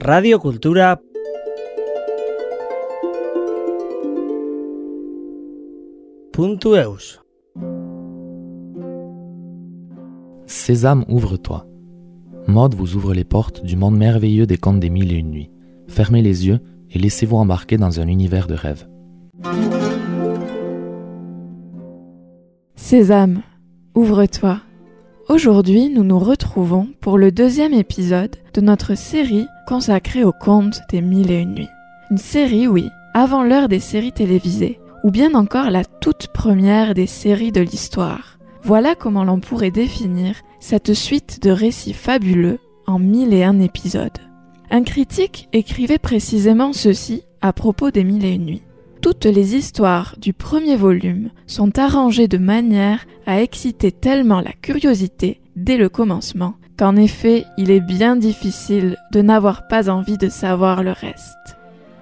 Radio Cultura .eus Sésame, ouvre-toi. Maud vous ouvre les portes du monde merveilleux des contes des mille et une nuits. Fermez les yeux et laissez-vous embarquer dans un univers de rêve. Sésame, ouvre-toi. Aujourd'hui, nous nous retrouvons pour le deuxième épisode de notre série consacrée aux contes des mille et une nuits. Une série, oui, avant l'heure des séries télévisées, ou bien encore la toute première des séries de l'histoire. Voilà comment l'on pourrait définir cette suite de récits fabuleux en mille et un épisodes. Un critique écrivait précisément ceci à propos des mille et une nuits. Toutes les histoires du premier volume sont arrangées de manière à exciter tellement la curiosité dès le commencement qu'en effet il est bien difficile de n'avoir pas envie de savoir le reste.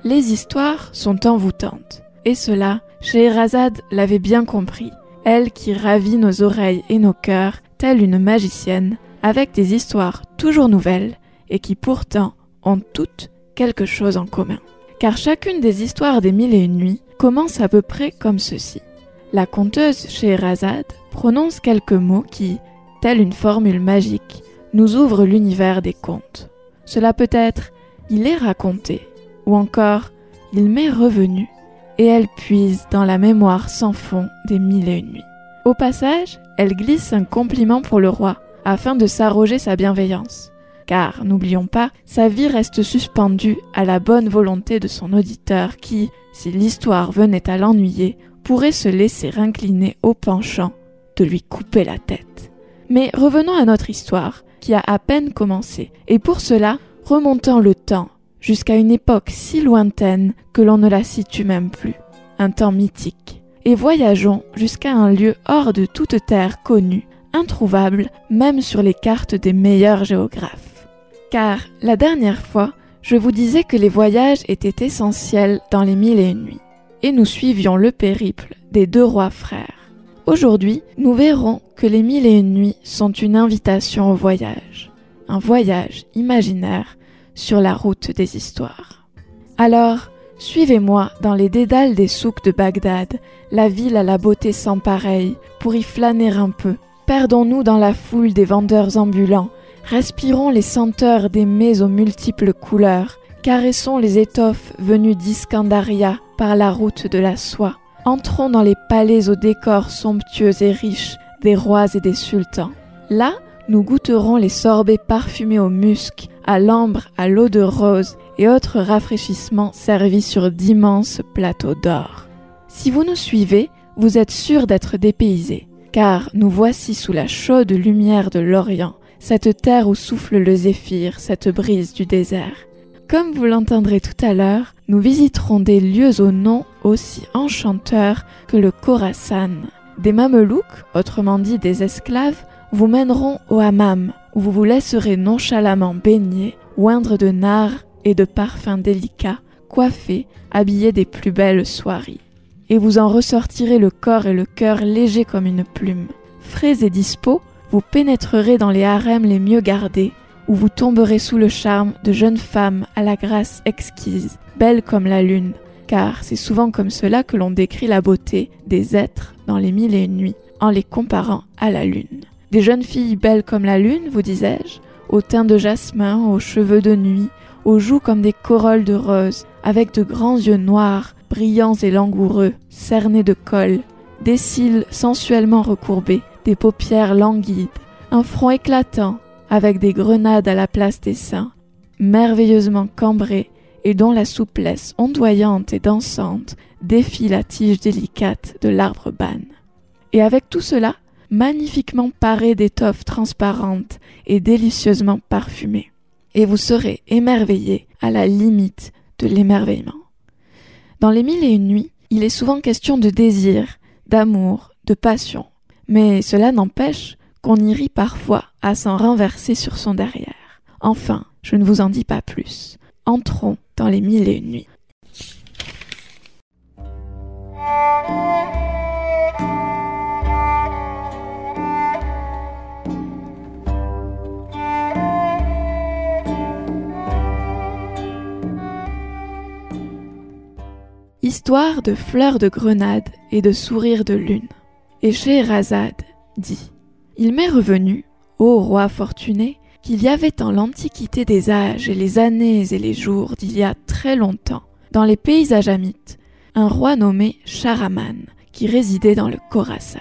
Les histoires sont envoûtantes, et cela, Scheherazade l'avait bien compris, elle qui ravit nos oreilles et nos cœurs telle une magicienne, avec des histoires toujours nouvelles et qui pourtant ont toutes quelque chose en commun car chacune des histoires des mille et une nuits commence à peu près comme ceci. La conteuse Scheherazade prononce quelques mots qui, telle une formule magique, nous ouvrent l'univers des contes. Cela peut être il est raconté, ou encore il m'est revenu, et elle puise dans la mémoire sans fond des mille et une nuits. Au passage, elle glisse un compliment pour le roi, afin de s'arroger sa bienveillance car, n'oublions pas, sa vie reste suspendue à la bonne volonté de son auditeur qui, si l'histoire venait à l'ennuyer, pourrait se laisser incliner au penchant de lui couper la tête. Mais revenons à notre histoire, qui a à peine commencé, et pour cela, remontons le temps, jusqu'à une époque si lointaine que l'on ne la situe même plus, un temps mythique, et voyageons jusqu'à un lieu hors de toute terre connue, introuvable même sur les cartes des meilleurs géographes. Car la dernière fois, je vous disais que les voyages étaient essentiels dans les mille et une nuits, et nous suivions le périple des deux rois frères. Aujourd'hui, nous verrons que les mille et une nuits sont une invitation au voyage, un voyage imaginaire sur la route des histoires. Alors, suivez-moi dans les dédales des souks de Bagdad, la ville à la beauté sans pareille, pour y flâner un peu. Perdons-nous dans la foule des vendeurs ambulants, Respirons les senteurs des mets aux multiples couleurs, caressons les étoffes venues d'Iscandaria par la route de la soie. Entrons dans les palais aux décors somptueux et riches des rois et des sultans. Là, nous goûterons les sorbets parfumés au musc, à l'ambre, à l'eau de rose et autres rafraîchissements servis sur d'immenses plateaux d'or. Si vous nous suivez, vous êtes sûr d'être dépaysés, car nous voici sous la chaude lumière de l'Orient, cette terre où souffle le zéphyr, cette brise du désert. Comme vous l'entendrez tout à l'heure, nous visiterons des lieux au nom aussi enchanteurs que le Khorasan. Des mamelouks, autrement dit des esclaves, vous mèneront au hammam, où vous vous laisserez nonchalamment baigner, oindre de nard et de parfums délicats, coiffés, habillés des plus belles soieries. Et vous en ressortirez le corps et le cœur légers comme une plume. Frais et dispos, vous pénétrerez dans les harems les mieux gardés, où vous tomberez sous le charme de jeunes femmes à la grâce exquise, belles comme la lune, car c'est souvent comme cela que l'on décrit la beauté des êtres dans les mille et une nuits, en les comparant à la lune. Des jeunes filles belles comme la lune, vous disais-je, au teint de jasmin, aux cheveux de nuit, aux joues comme des corolles de rose, avec de grands yeux noirs, brillants et langoureux, cernés de col, des cils sensuellement recourbés, des paupières languides, un front éclatant, avec des grenades à la place des seins, merveilleusement cambré et dont la souplesse ondoyante et dansante défie la tige délicate de l'arbre ban. Et avec tout cela, magnifiquement paré d'étoffes transparentes et délicieusement parfumées. Et vous serez émerveillé à la limite de l'émerveillement. Dans les mille et une nuits, il est souvent question de désir, d'amour, de passion, mais cela n'empêche qu'on y rit parfois à s'en renverser sur son derrière. Enfin, je ne vous en dis pas plus. Entrons dans les mille et une nuits. Histoire de fleurs de grenade et de sourires de lune. Et Scheherazade dit Il m'est revenu, ô roi fortuné, qu'il y avait en l'antiquité des âges et les années et les jours d'il y a très longtemps, dans les pays ajamites, un roi nommé Sharaman, qui résidait dans le Khorasan.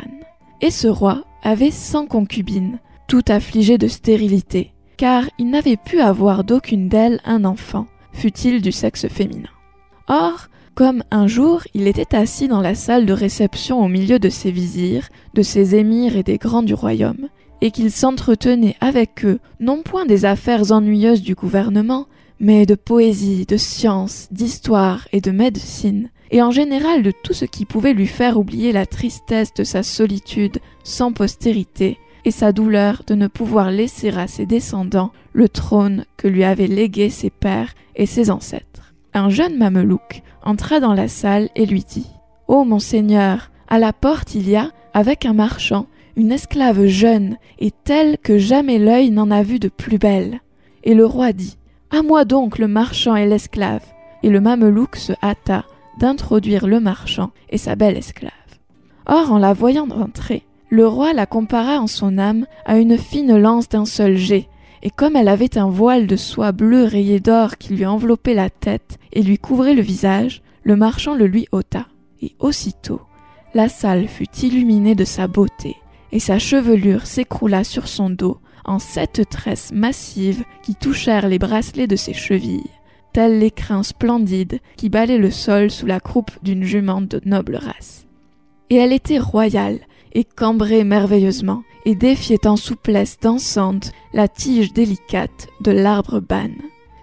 Et ce roi avait cent concubines, toutes affligées de stérilité, car il n'avait pu avoir d'aucune d'elles un enfant, fût-il du sexe féminin. Or, comme un jour il était assis dans la salle de réception au milieu de ses vizirs, de ses émirs et des grands du royaume, et qu'il s'entretenait avec eux non point des affaires ennuyeuses du gouvernement, mais de poésie, de science, d'histoire et de médecine, et en général de tout ce qui pouvait lui faire oublier la tristesse de sa solitude sans postérité et sa douleur de ne pouvoir laisser à ses descendants le trône que lui avaient légué ses pères et ses ancêtres. Un jeune mamelouk entra dans la salle et lui dit Ô oh, monseigneur, à la porte il y a, avec un marchand, une esclave jeune et telle que jamais l'œil n'en a vu de plus belle. Et le roi dit À moi donc le marchand et l'esclave. Et le mamelouk se hâta d'introduire le marchand et sa belle esclave. Or, en la voyant entrer, le roi la compara en son âme à une fine lance d'un seul jet, et comme elle avait un voile de soie bleue rayé d'or qui lui enveloppait la tête et lui couvrait le visage, le marchand le lui ôta. Et aussitôt, la salle fut illuminée de sa beauté, et sa chevelure s'écroula sur son dos en sept tresses massives qui touchèrent les bracelets de ses chevilles, tels les crins splendides qui balaient le sol sous la croupe d'une jument de noble race. Et elle était royale, et cambrée merveilleusement, et défiait en souplesse dansante la tige délicate de l'arbre ban.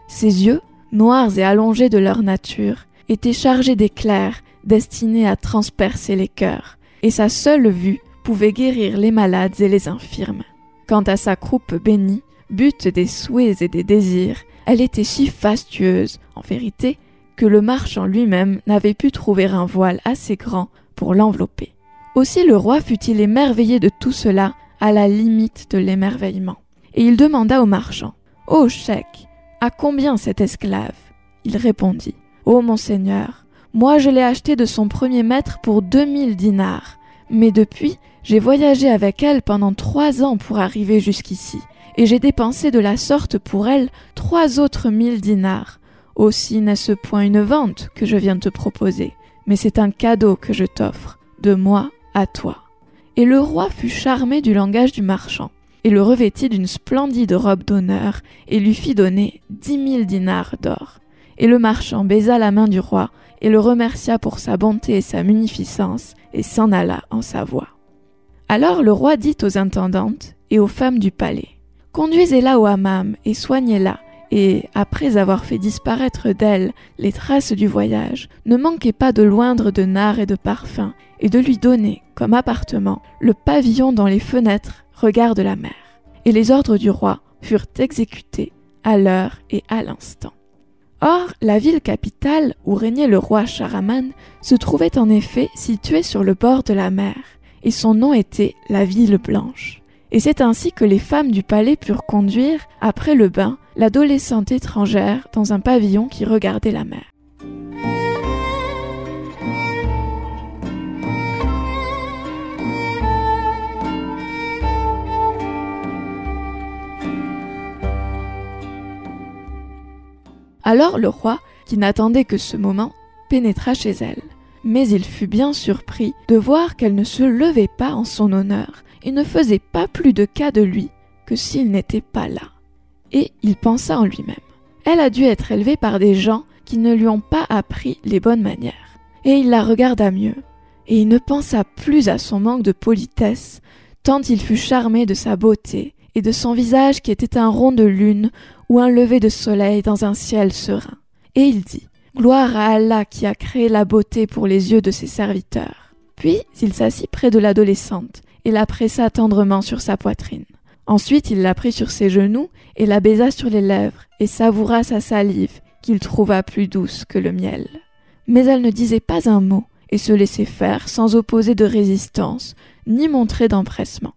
Ses yeux, noirs et allongés de leur nature, étaient chargés d'éclairs destinés à transpercer les cœurs, et sa seule vue pouvait guérir les malades et les infirmes. Quant à sa croupe bénie, but des souhaits et des désirs, elle était si fastueuse, en vérité, que le marchand lui-même n'avait pu trouver un voile assez grand pour l'envelopper. Aussi le roi fut-il émerveillé de tout cela à la limite de l'émerveillement. Et il demanda au marchand Ô cheikh, à combien cette esclave? Il répondit Ô monseigneur, moi je l'ai achetée de son premier maître pour deux mille dinars, mais depuis j'ai voyagé avec elle pendant trois ans pour arriver jusqu'ici, et j'ai dépensé de la sorte pour elle trois autres mille dinars. Aussi n'est-ce point une vente que je viens te proposer, mais c'est un cadeau que je t'offre, de moi à toi. Et le roi fut charmé du langage du marchand, et le revêtit d'une splendide robe d'honneur, et lui fit donner dix mille dinars d'or. Et le marchand baisa la main du roi, et le remercia pour sa bonté et sa munificence, et s'en alla en sa voie. Alors le roi dit aux intendantes et aux femmes du palais, Conduisez-la au hammam et soignez-la, et, après avoir fait disparaître d'elle les traces du voyage, ne manquez pas de loindre de nard et de parfums, et de lui donner, comme appartement, le pavillon dont les fenêtres regardent la mer. Et les ordres du roi furent exécutés à l'heure et à l'instant. Or, la ville capitale où régnait le roi Charaman se trouvait en effet située sur le bord de la mer, et son nom était la ville blanche. Et c'est ainsi que les femmes du palais purent conduire, après le bain, l'adolescente étrangère dans un pavillon qui regardait la mer. Alors le roi, qui n'attendait que ce moment, pénétra chez elle. Mais il fut bien surpris de voir qu'elle ne se levait pas en son honneur et ne faisait pas plus de cas de lui que s'il n'était pas là et il pensa en lui-même. Elle a dû être élevée par des gens qui ne lui ont pas appris les bonnes manières. Et il la regarda mieux, et il ne pensa plus à son manque de politesse, tant il fut charmé de sa beauté et de son visage qui était un rond de lune ou un lever de soleil dans un ciel serein. Et il dit Gloire à Allah qui a créé la beauté pour les yeux de ses serviteurs. Puis il s'assit près de l'adolescente et la pressa tendrement sur sa poitrine. Ensuite il la prit sur ses genoux et la baisa sur les lèvres et savoura sa salive qu'il trouva plus douce que le miel. Mais elle ne disait pas un mot et se laissait faire sans opposer de résistance ni montrer d'empressement.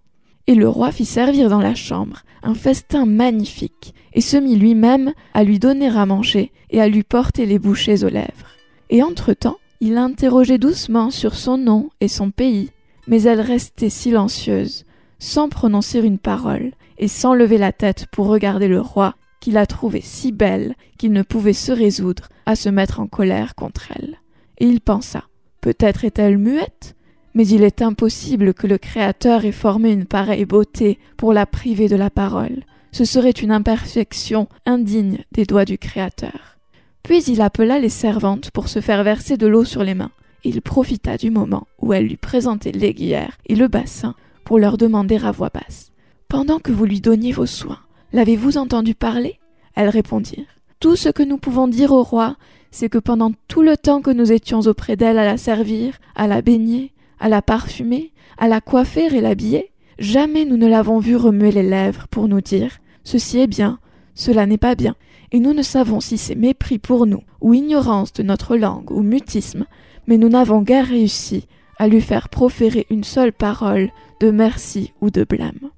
Et le roi fit servir dans la chambre un festin magnifique et se mit lui-même à lui donner à manger et à lui porter les bouchées aux lèvres. Et entre-temps, Il l'interrogeait doucement sur son nom et son pays, mais elle restait silencieuse, sans prononcer une parole, et sans lever la tête pour regarder le roi, qui la trouvait si belle qu'il ne pouvait se résoudre à se mettre en colère contre elle. Et il pensa Peut-être est-elle muette mais il est impossible que le Créateur ait formé une pareille beauté pour la priver de la parole. Ce serait une imperfection indigne des doigts du Créateur. Puis il appela les servantes pour se faire verser de l'eau sur les mains. Il profita du moment où elle lui présentait l'aiguillère et le bassin pour leur demander à voix basse. Pendant que vous lui donniez vos soins, l'avez-vous entendu parler? Elles répondirent. Tout ce que nous pouvons dire au roi, c'est que pendant tout le temps que nous étions auprès d'elle à la servir, à la baigner, à la parfumer, à la coiffer et l'habiller, jamais nous ne l'avons vue remuer les lèvres pour nous dire Ceci est bien, cela n'est pas bien, et nous ne savons si c'est mépris pour nous, ou ignorance de notre langue, ou mutisme, mais nous n'avons guère réussi à lui faire proférer une seule parole de merci ou de blâme.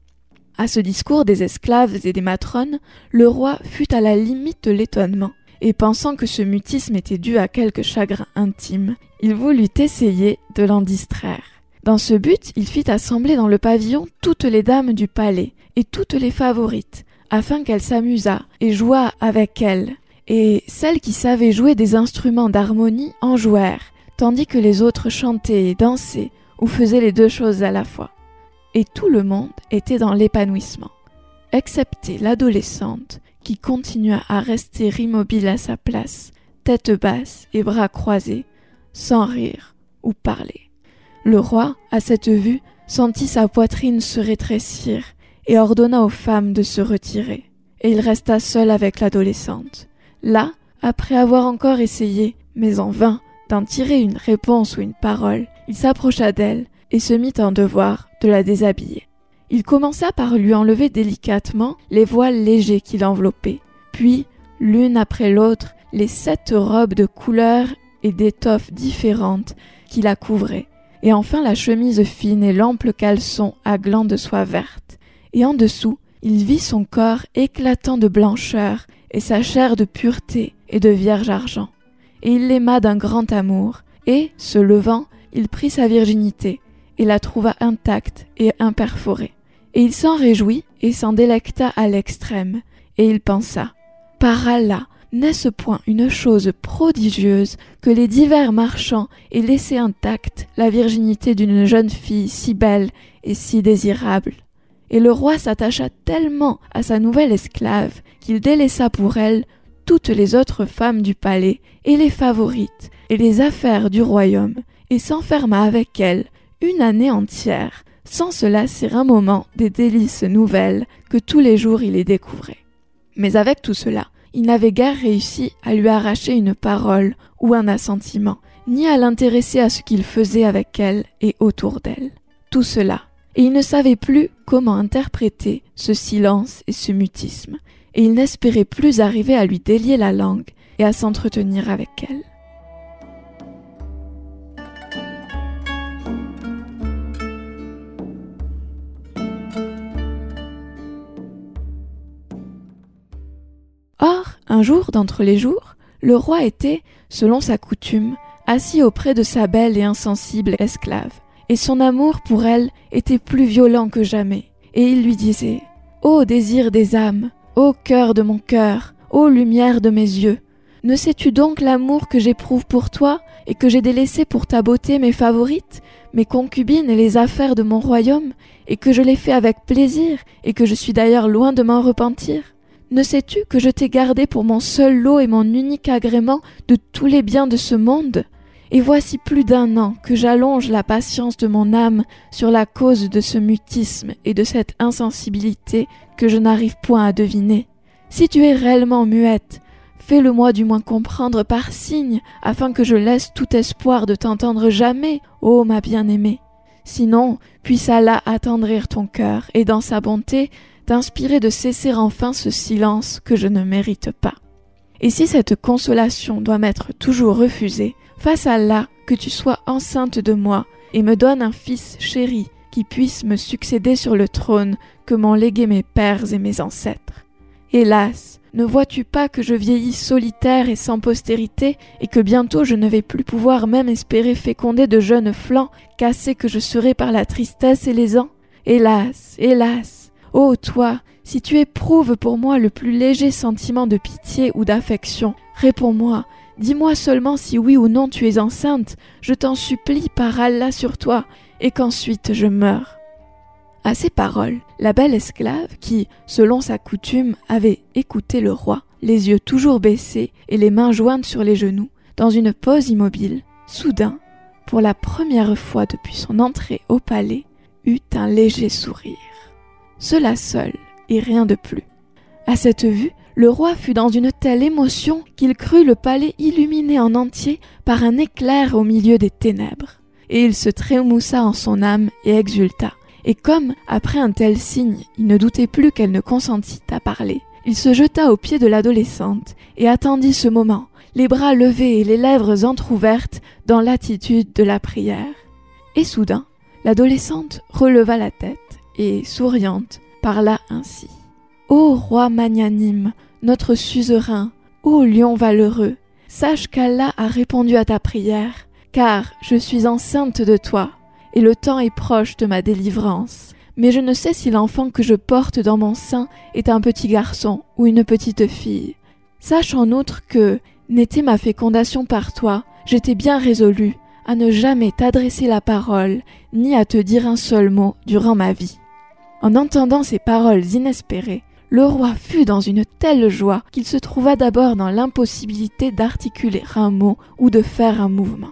À ce discours des esclaves et des matrones, le roi fut à la limite de l'étonnement, et pensant que ce mutisme était dû à quelque chagrin intime, il voulut essayer de l'en distraire. Dans ce but, il fit assembler dans le pavillon toutes les dames du palais et toutes les favorites, afin qu'elles s'amusât et jouât avec elles, et celles qui savaient jouer des instruments d'harmonie en jouèrent, tandis que les autres chantaient et dansaient ou faisaient les deux choses à la fois. Et tout le monde était dans l'épanouissement, excepté l'adolescente qui continua à rester immobile à sa place, tête basse et bras croisés, sans rire ou parler. Le roi, à cette vue, sentit sa poitrine se rétrécir et ordonna aux femmes de se retirer. Et il resta seul avec l'adolescente. Là, après avoir encore essayé, mais en vain, d'en tirer une réponse ou une parole, il s'approcha d'elle et se mit en devoir de la déshabiller. Il commença par lui enlever délicatement les voiles légers qui l'enveloppaient, puis, l'une après l'autre, les sept robes de couleurs et d'étoffes différentes qui la couvraient, et enfin la chemise fine et l'ample caleçon à glands de soie verte. Et en dessous, il vit son corps éclatant de blancheur et sa chair de pureté et de vierge argent. Et il l'aima d'un grand amour, et, se levant, il prit sa virginité, et la trouva intacte et imperforée. Et il s'en réjouit et s'en délecta à l'extrême, et il pensa Par Allah, n'est-ce point une chose prodigieuse que les divers marchands aient laissé intacte la virginité d'une jeune fille si belle et si désirable? Et le roi s'attacha tellement à sa nouvelle esclave qu'il délaissa pour elle toutes les autres femmes du palais et les favorites et les affaires du royaume, et s'enferma avec elle une année entière, sans se lasser un moment des délices nouvelles que tous les jours il y découvrait. Mais avec tout cela, il n'avait guère réussi à lui arracher une parole ou un assentiment, ni à l'intéresser à ce qu'il faisait avec elle et autour d'elle. Tout cela, et il ne savait plus comment interpréter ce silence et ce mutisme, et il n'espérait plus arriver à lui délier la langue et à s'entretenir avec elle. Or, un jour d'entre les jours, le roi était, selon sa coutume, assis auprès de sa belle et insensible esclave, et son amour pour elle était plus violent que jamais, et il lui disait Ô désir des âmes, ô cœur de mon cœur, ô lumière de mes yeux, ne sais-tu donc l'amour que j'éprouve pour toi et que j'ai délaissé pour ta beauté mes favorites, mes concubines et les affaires de mon royaume, et que je l'ai fait avec plaisir et que je suis d'ailleurs loin de m'en repentir? Ne sais-tu que je t'ai gardé pour mon seul lot et mon unique agrément de tous les biens de ce monde? Et voici plus d'un an que j'allonge la patience de mon âme sur la cause de ce mutisme et de cette insensibilité que je n'arrive point à deviner. Si tu es réellement muette, fais-le-moi du moins comprendre par signe, afin que je laisse tout espoir de t'entendre jamais, ô ma bien-aimée. Sinon, puisse Allah attendrir ton cœur, et dans sa bonté d'inspirer de cesser enfin ce silence que je ne mérite pas. Et si cette consolation doit m'être toujours refusée, à là que tu sois enceinte de moi et me donne un fils chéri qui puisse me succéder sur le trône que m'ont légué mes pères et mes ancêtres. Hélas, ne vois-tu pas que je vieillis solitaire et sans postérité, et que bientôt je ne vais plus pouvoir même espérer féconder de jeunes flancs, cassés que je serai par la tristesse et les ans? Hélas, hélas Ô toi, si tu éprouves pour moi le plus léger sentiment de pitié ou d'affection, réponds-moi, dis-moi seulement si oui ou non tu es enceinte, je t'en supplie par Allah sur toi, et qu'ensuite je meure. À ces paroles, la belle esclave, qui, selon sa coutume, avait écouté le roi, les yeux toujours baissés et les mains jointes sur les genoux, dans une pose immobile, soudain, pour la première fois depuis son entrée au palais, eut un léger sourire. Cela seul, et rien de plus. À cette vue, le roi fut dans une telle émotion qu'il crut le palais illuminé en entier par un éclair au milieu des ténèbres. Et il se trémoussa en son âme et exulta et comme, après un tel signe, il ne doutait plus qu'elle ne consentît à parler, il se jeta aux pieds de l'adolescente et attendit ce moment, les bras levés et les lèvres entr'ouvertes dans l'attitude de la prière. Et soudain, l'adolescente releva la tête et, souriante, parla ainsi. Ô roi magnanime, notre suzerain, ô lion valeureux, sache qu'Allah a répondu à ta prière, car je suis enceinte de toi et le temps est proche de ma délivrance. Mais je ne sais si l'enfant que je porte dans mon sein est un petit garçon ou une petite fille. Sache en outre que, n'était ma fécondation par toi, j'étais bien résolue à ne jamais t'adresser la parole, ni à te dire un seul mot durant ma vie. En entendant ces paroles inespérées, le roi fut dans une telle joie qu'il se trouva d'abord dans l'impossibilité d'articuler un mot ou de faire un mouvement.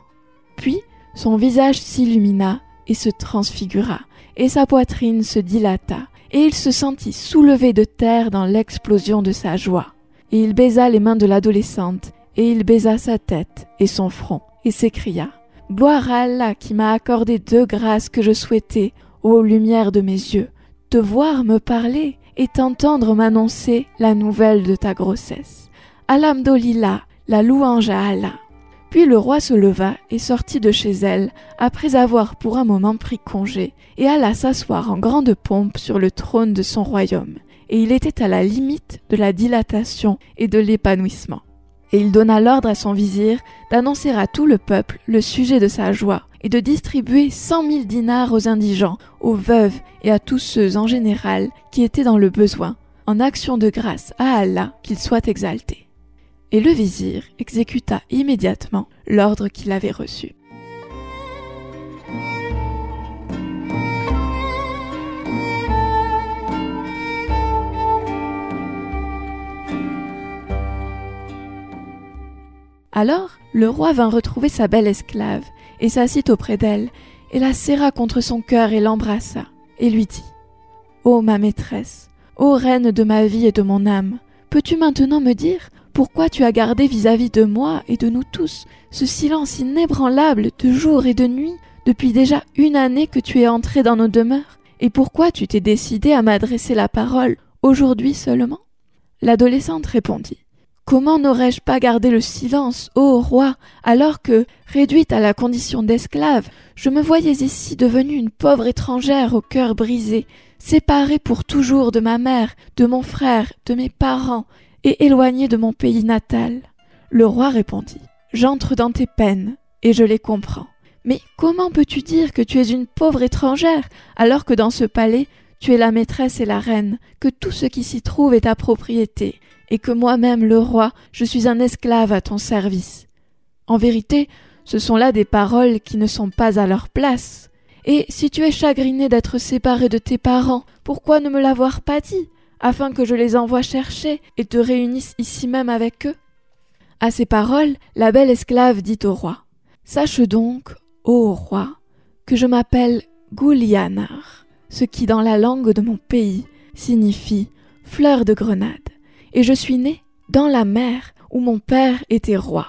Puis son visage s'illumina et se transfigura, et sa poitrine se dilata, et il se sentit soulevé de terre dans l'explosion de sa joie. Et il baisa les mains de l'adolescente, et il baisa sa tête et son front, et s'écria Gloire à Allah qui m'a accordé deux grâces que je souhaitais, ô lumière de mes yeux, te voir me parler et t'entendre m'annoncer la nouvelle de ta grossesse. Alhamdolillah, la louange à Allah. Puis le roi se leva et sortit de chez elle, après avoir pour un moment pris congé, et alla s'asseoir en grande pompe sur le trône de son royaume, et il était à la limite de la dilatation et de l'épanouissement. Et il donna l'ordre à son vizir d'annoncer à tout le peuple le sujet de sa joie, et de distribuer cent mille dinars aux indigents, aux veuves et à tous ceux en général qui étaient dans le besoin, en action de grâce à Allah qu'il soit exalté et le vizir exécuta immédiatement l'ordre qu'il avait reçu. Alors le roi vint retrouver sa belle esclave, et s'assit auprès d'elle, et la serra contre son cœur et l'embrassa, et lui dit Ô ma maîtresse, ô reine de ma vie et de mon âme, peux-tu maintenant me dire pourquoi tu as gardé vis-à-vis de moi et de nous tous ce silence inébranlable de jour et de nuit depuis déjà une année que tu es entré dans nos demeures Et pourquoi tu t'es décidé à m'adresser la parole aujourd'hui seulement? L'adolescente répondit. Comment n'aurais-je pas gardé le silence, ô roi, alors que, réduite à la condition d'esclave, je me voyais ici devenue une pauvre étrangère au cœur brisé, séparée pour toujours de ma mère, de mon frère, de mes parents, et éloigné de mon pays natal. Le roi répondit. J'entre dans tes peines, et je les comprends. Mais comment peux-tu dire que tu es une pauvre étrangère, alors que dans ce palais tu es la maîtresse et la reine, que tout ce qui s'y trouve est ta propriété, et que moi-même, le roi, je suis un esclave à ton service. En vérité, ce sont là des paroles qui ne sont pas à leur place. Et si tu es chagriné d'être séparé de tes parents, pourquoi ne me l'avoir pas dit afin que je les envoie chercher et te réunisse ici même avec eux? À ces paroles, la belle esclave dit au roi Sache donc, ô roi, que je m'appelle Goulianar, ce qui dans la langue de mon pays signifie fleur de grenade, et je suis né dans la mer où mon père était roi.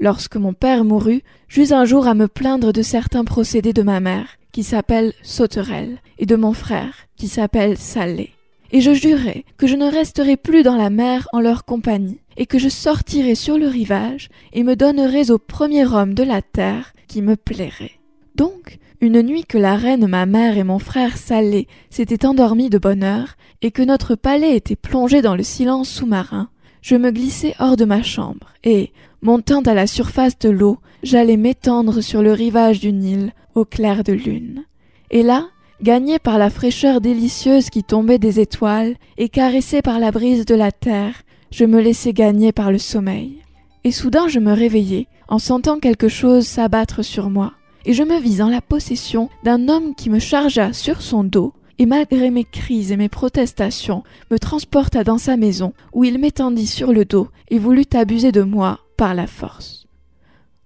Lorsque mon père mourut, j'eus un jour à me plaindre de certains procédés de ma mère, qui s'appelle Sauterelle, et de mon frère, qui s'appelle Salé et je jurai que je ne resterai plus dans la mer en leur compagnie, et que je sortirai sur le rivage et me donnerais au premier homme de la terre qui me plairait. Donc, une nuit que la reine ma mère et mon frère Salé s'étaient endormis de bonne heure, et que notre palais était plongé dans le silence sous-marin, je me glissai hors de ma chambre, et, montant à la surface de l'eau, j'allais m'étendre sur le rivage du Nil, au clair de lune. Et là, gagné par la fraîcheur délicieuse qui tombait des étoiles, et caressé par la brise de la terre, je me laissai gagner par le sommeil. Et soudain je me réveillai, en sentant quelque chose s'abattre sur moi, et je me vis en la possession d'un homme qui me chargea sur son dos, et malgré mes cris et mes protestations, me transporta dans sa maison, où il m'étendit sur le dos et voulut abuser de moi par la force.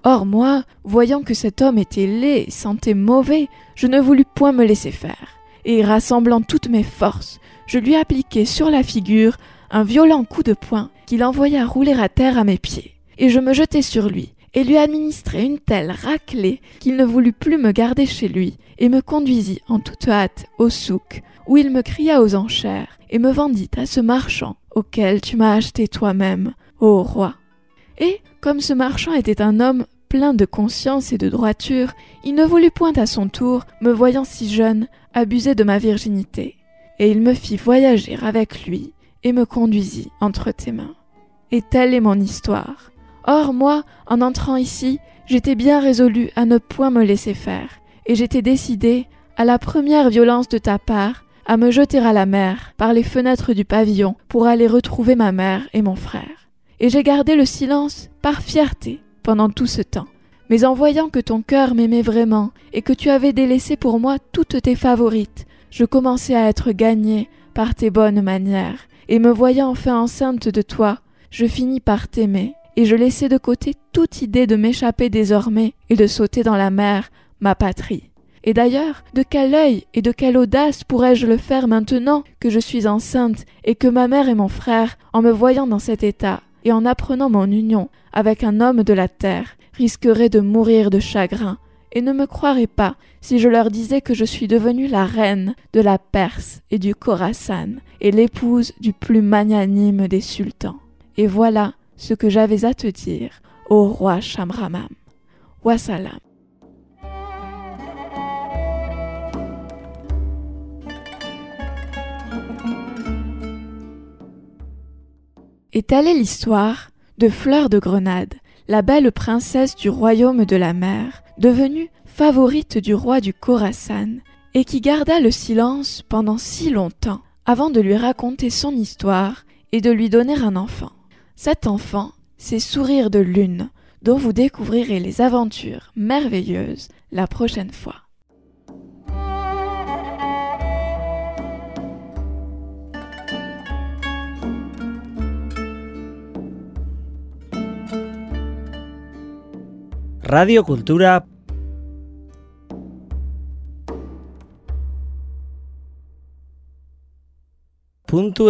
Or moi, voyant que cet homme était laid et sentait mauvais, je ne voulus point me laisser faire, et rassemblant toutes mes forces, je lui appliquai sur la figure un violent coup de poing qui l'envoya rouler à terre à mes pieds, et je me jetai sur lui, et lui administrai une telle raclée qu'il ne voulut plus me garder chez lui, et me conduisit en toute hâte au souk, où il me cria aux enchères, et me vendit à ce marchand auquel tu m'as acheté toi-même, ô roi. Et, comme ce marchand était un homme plein de conscience et de droiture, il ne voulut point à son tour, me voyant si jeune, abuser de ma virginité. Et il me fit voyager avec lui, et me conduisit entre tes mains. Et telle est mon histoire. Or moi, en entrant ici, j'étais bien résolu à ne point me laisser faire, et j'étais décidé, à la première violence de ta part, à me jeter à la mer par les fenêtres du pavillon pour aller retrouver ma mère et mon frère. Et j'ai gardé le silence par fierté pendant tout ce temps. Mais en voyant que ton cœur m'aimait vraiment et que tu avais délaissé pour moi toutes tes favorites, je commençais à être gagné par tes bonnes manières, et me voyant enfin enceinte de toi, je finis par t'aimer et je laissai de côté toute idée de m'échapper désormais et de sauter dans la mer, ma patrie. Et d'ailleurs, de quel œil et de quelle audace pourrais-je le faire maintenant que je suis enceinte et que ma mère et mon frère, en me voyant dans cet état et en apprenant mon union avec un homme de la terre, risqueraient de mourir de chagrin et ne me croiraient pas si je leur disais que je suis devenue la reine de la Perse et du Khorasan et l'épouse du plus magnanime des sultans. Et voilà ce que j'avais à te dire, ô roi Shamramam. Wassalam. Et telle est l'histoire de Fleur de Grenade, la belle princesse du royaume de la mer, devenue favorite du roi du Khorasan, et qui garda le silence pendant si longtemps avant de lui raconter son histoire et de lui donner un enfant. Cet enfant, c'est Sourire de Lune, dont vous découvrirez les aventures merveilleuses la prochaine fois. Radio Cultura punto.